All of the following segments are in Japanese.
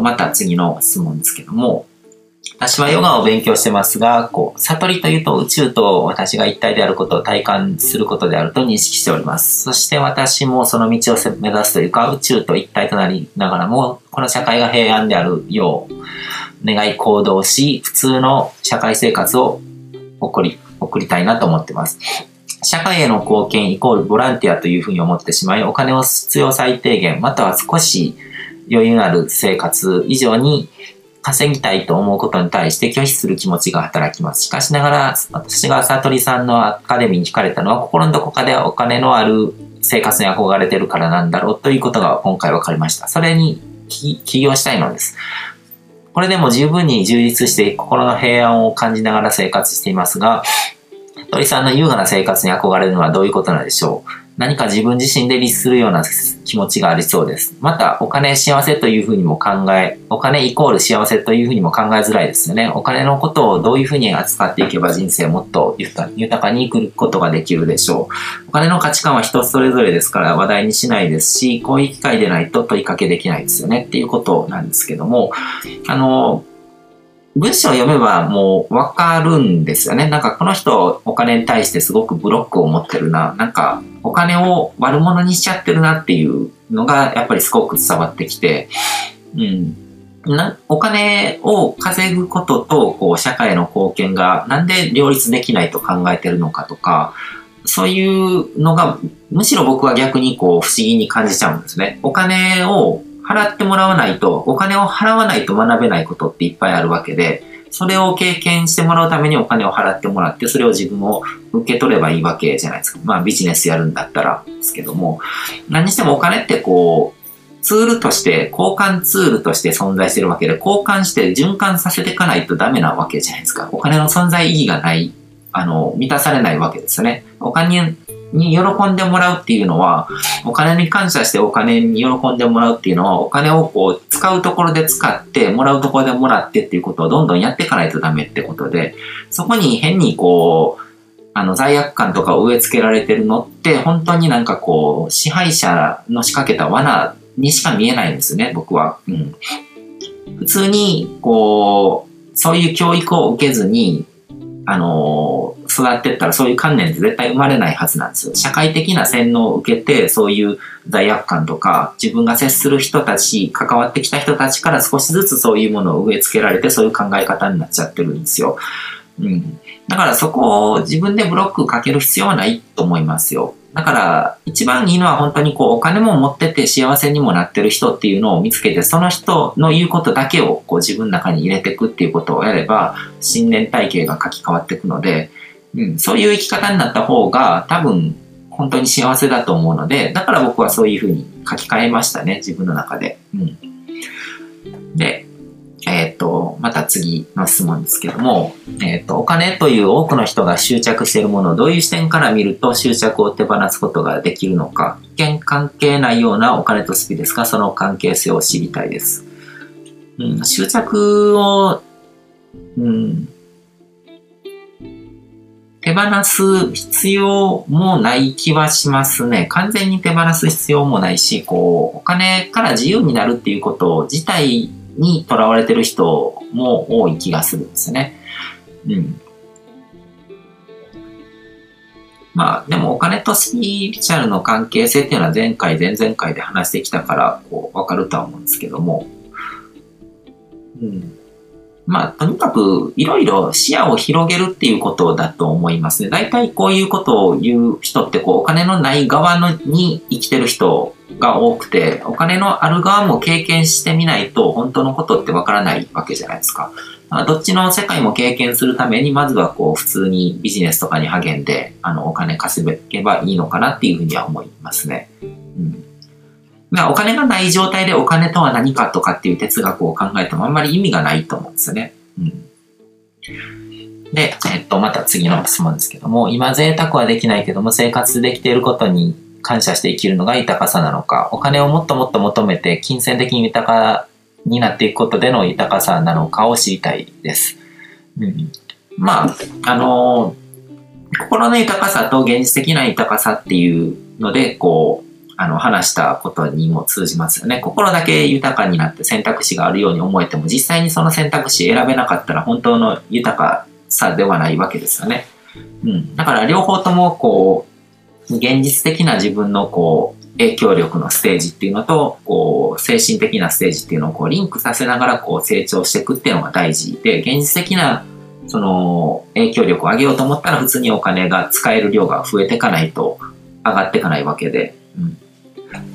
また次の質問ですけども、私はヨガを勉強してますが、こう、悟りというと宇宙と私が一体であることを体感することであると認識しております。そして私もその道を目指すというか、宇宙と一体となりながらも、この社会が平安であるよう、願い行動し、普通の社会生活を送り、送りたいなと思ってます。社会への貢献イコールボランティアというふうに思ってしまい、お金を必要最低限、または少し余裕のある生活以上に稼ぎたいと思うことに対して拒否する気持ちが働きます。しかしながら、私が悟りさんのアカデミーに惹かれたのは、心のどこかでお金のある生活に憧れてるからなんだろうということが今回分かりました。それに起業したいのです。これでも十分に充実して心の平安を感じながら生活していますが、鳥さんの優雅な生活に憧れるのはどういうことなのでしょう？何か自分自身で律するような気持ちがありそうです。また、お金幸せというふうにも考え、お金イコール幸せというふうにも考えづらいですよね。お金のことをどういうふうに扱っていけば人生もっと豊かに生くことができるでしょう。お金の価値観は人それぞれですから話題にしないですし、こういう機会でないと問いかけできないですよねっていうことなんですけども、あの、文章を読めばもうわかるんですよね。なんかこの人お金に対してすごくブロックを持ってるな。なんかお金を悪者にしちゃってるなっていうのがやっぱりすごく伝わってきて、うん。なお金を稼ぐこととこう社会の貢献がなんで両立できないと考えてるのかとか、そういうのがむしろ僕は逆にこう不思議に感じちゃうんですね。お金を払ってもらわないと、お金を払わないと学べないことっていっぱいあるわけで、それを経験してもらうためにお金を払ってもらって、それを自分を受け取ればいいわけじゃないですか。まあビジネスやるんだったらですけども、何にしてもお金ってこう、ツールとして、交換ツールとして存在してるわけで、交換して循環させていかないとダメなわけじゃないですか。お金の存在意義がない、あの、満たされないわけですよね。お金に喜んでもらうっていうのは、お金に感謝してお金に喜んでもらうっていうのは、お金をこう使うところで使って、もらうところでもらってっていうことをどんどんやっていかないとダメってことで、そこに変にこう、あの罪悪感とかを植え付けられてるのって、本当になんかこう、支配者の仕掛けた罠にしか見えないんですね、僕は。うん。普通に、こう、そういう教育を受けずに、あの育ってったらそういう観念って絶対生まれないはずなんですよ。社会的な洗脳を受けて、そういう罪悪感とか、自分が接する人たち、関わってきた人たちから少しずつそういうものを植え付けられて、そういう考え方になっちゃってるんですよ。うん。だからそこを自分でブロックかける必要はないと思いますよ。だから、一番いいのは本当にこう、お金も持ってて幸せにもなってる人っていうのを見つけて、その人の言うことだけをこう自分の中に入れていくっていうことをやれば、信念体系が書き換わっていくので、うん、そういう生き方になった方が多分本当に幸せだと思うので、だから僕はそういうふうに書き換えましたね、自分の中で。うん、で、えっ、ー、と、また次の質問ですけども、えっ、ー、と、お金という多くの人が執着しているものをどういう視点から見ると執着を手放すことができるのか、一見関係ないようなお金と好きですが、その関係性を知りたいです。うん、執着を、うん、手放す必要もない気はしますね。完全に手放す必要もないし、こう、お金から自由になるっていうこと自体にとらわれてる人も多い気がするんですね。うん。まあ、でもお金とスピリチュアルの関係性っていうのは前回、前々回で話してきたから、こう、わかるとは思うんですけども、うん。まあ、とにかく、いろいろ視野を広げるっていうことだと思いますね。大体こういうことを言う人って、こう、お金のない側のに生きてる人が多くて、お金のある側も経験してみないと、本当のことってわからないわけじゃないですか。あ、どっちの世界も経験するために、まずはこう、普通にビジネスとかに励んで、あの、お金稼げばいいのかなっていうふうには思いますね。うんまあ、お金がない状態でお金とは何かとかっていう哲学を考えてもあんまり意味がないと思うんですよね。うん。で、えっと、また次の質問ですけども、今贅沢はできないけども生活できていることに感謝して生きるのが豊かさなのか、お金をもっともっと求めて金銭的に豊かになっていくことでの豊かさなのかを知りたいです。うん、まあ、あのー、心の豊かさと現実的な豊かさっていうので、こう、あの、話したことにも通じますよね。心だけ豊かになって選択肢があるように思えても、実際にその選択肢選べなかったら本当の豊かさではないわけですよね。うん。だから両方とも、こう、現実的な自分の、こう、影響力のステージっていうのと、こう、精神的なステージっていうのをこうリンクさせながらこう成長していくっていうのが大事で、現実的なその影響力を上げようと思ったら普通にお金が使える量が増えていかないと上がっていかないわけで、うん。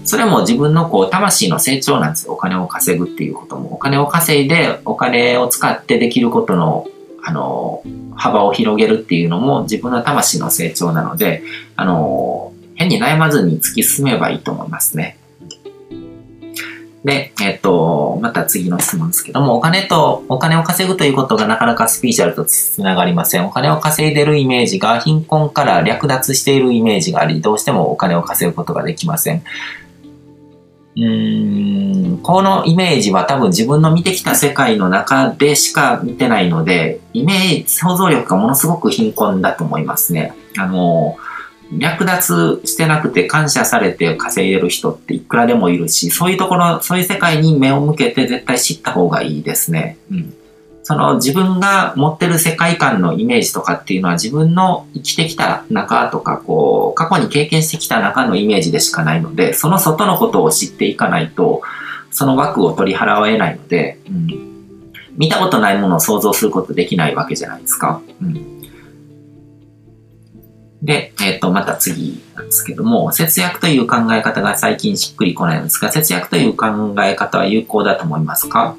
それも自分のこう魂の成長なんですよ。お金を稼ぐっていうことも。お金を稼いでお金を使ってできることのあの、幅を広げるっていうのも自分の魂の成長なので、あの、変に悩まずに突き進めばいいと思いますね。で、えっ、と、また次の質問ですけども、お金と、お金を稼ぐということがなかなかスピーチャルとつながりません。お金を稼いでるイメージが貧困から略奪しているイメージがあり、どうしてもお金を稼ぐことができません。うーん、このイメージは多分自分の見てきた世界の中でしか見てないので、イメージ、想像力がものすごく貧困だと思いますね。あの、略奪してなくて感謝されて稼いでる人っていくらでもいるし、そういうところ、そういう世界に目を向けて絶対知った方がいいですね。うん。その自分が持ってる世界観のイメージとかっていうのは自分の生きてきた中とか、こう、過去に経験してきた中のイメージでしかないので、その外のことを知っていかないと、その枠を取り払えないので、うん。見たことないものを想像することできないわけじゃないですか。うん。で、えっ、ー、と、また次なんですけども、節約という考え方が最近しっくりこないんですが、節約という考え方は有効だと思いますか？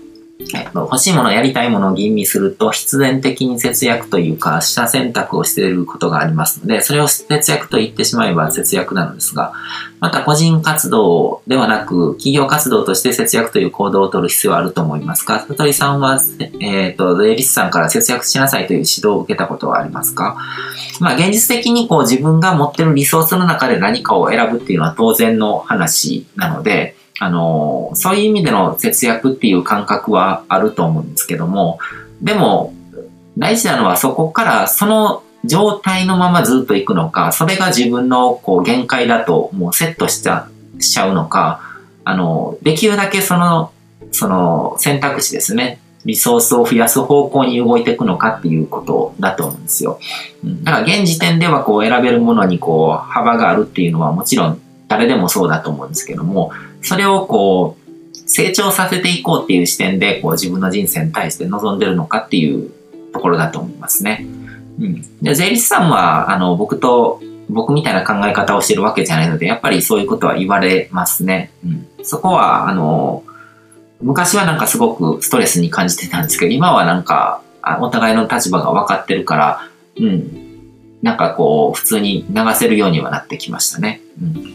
えっと、欲しいもの、やりたいものを吟味すると、必然的に節約というか、下選択をしていることがありますので、それを節約と言ってしまえば節約なのですが、また個人活動ではなく、企業活動として節約という行動を取る必要はあると思いますか？さとりさんは、えっ、ー、と、税理士さんから節約しなさいという指導を受けたことはありますか？まあ、現実的にこう自分が持ってるリソースの中で何かを選ぶっていうのは当然の話なので、あの、そういう意味での節約っていう感覚はあると思うんですけども、でも、大事なのはそこからその状態のままずっと行くのか、それが自分のこう限界だともうセットしちゃしちゃうのか、あの、できるだけその、その選択肢ですね。リソースを増やす方向に動いていくのかっていうことだと思うんですよ。だから現時点ではこう選べるものにこう幅があるっていうのはもちろん誰でもそうだと思うんですけども、それをこう、成長させていこうっていう視点で、こう自分の人生に対して望んでるのかっていうところだと思いますね。うん。で、税理士さんは、あの、僕と、僕みたいな考え方をしてるわけじゃないので、やっぱりそういうことは言われますね。うん。そこは、あの、昔はなんかすごくストレスに感じてたんですけど、今はなんか、お互いの立場が分かってるから、うん。なんかこう、普通に流せるようにはなってきましたね。うん。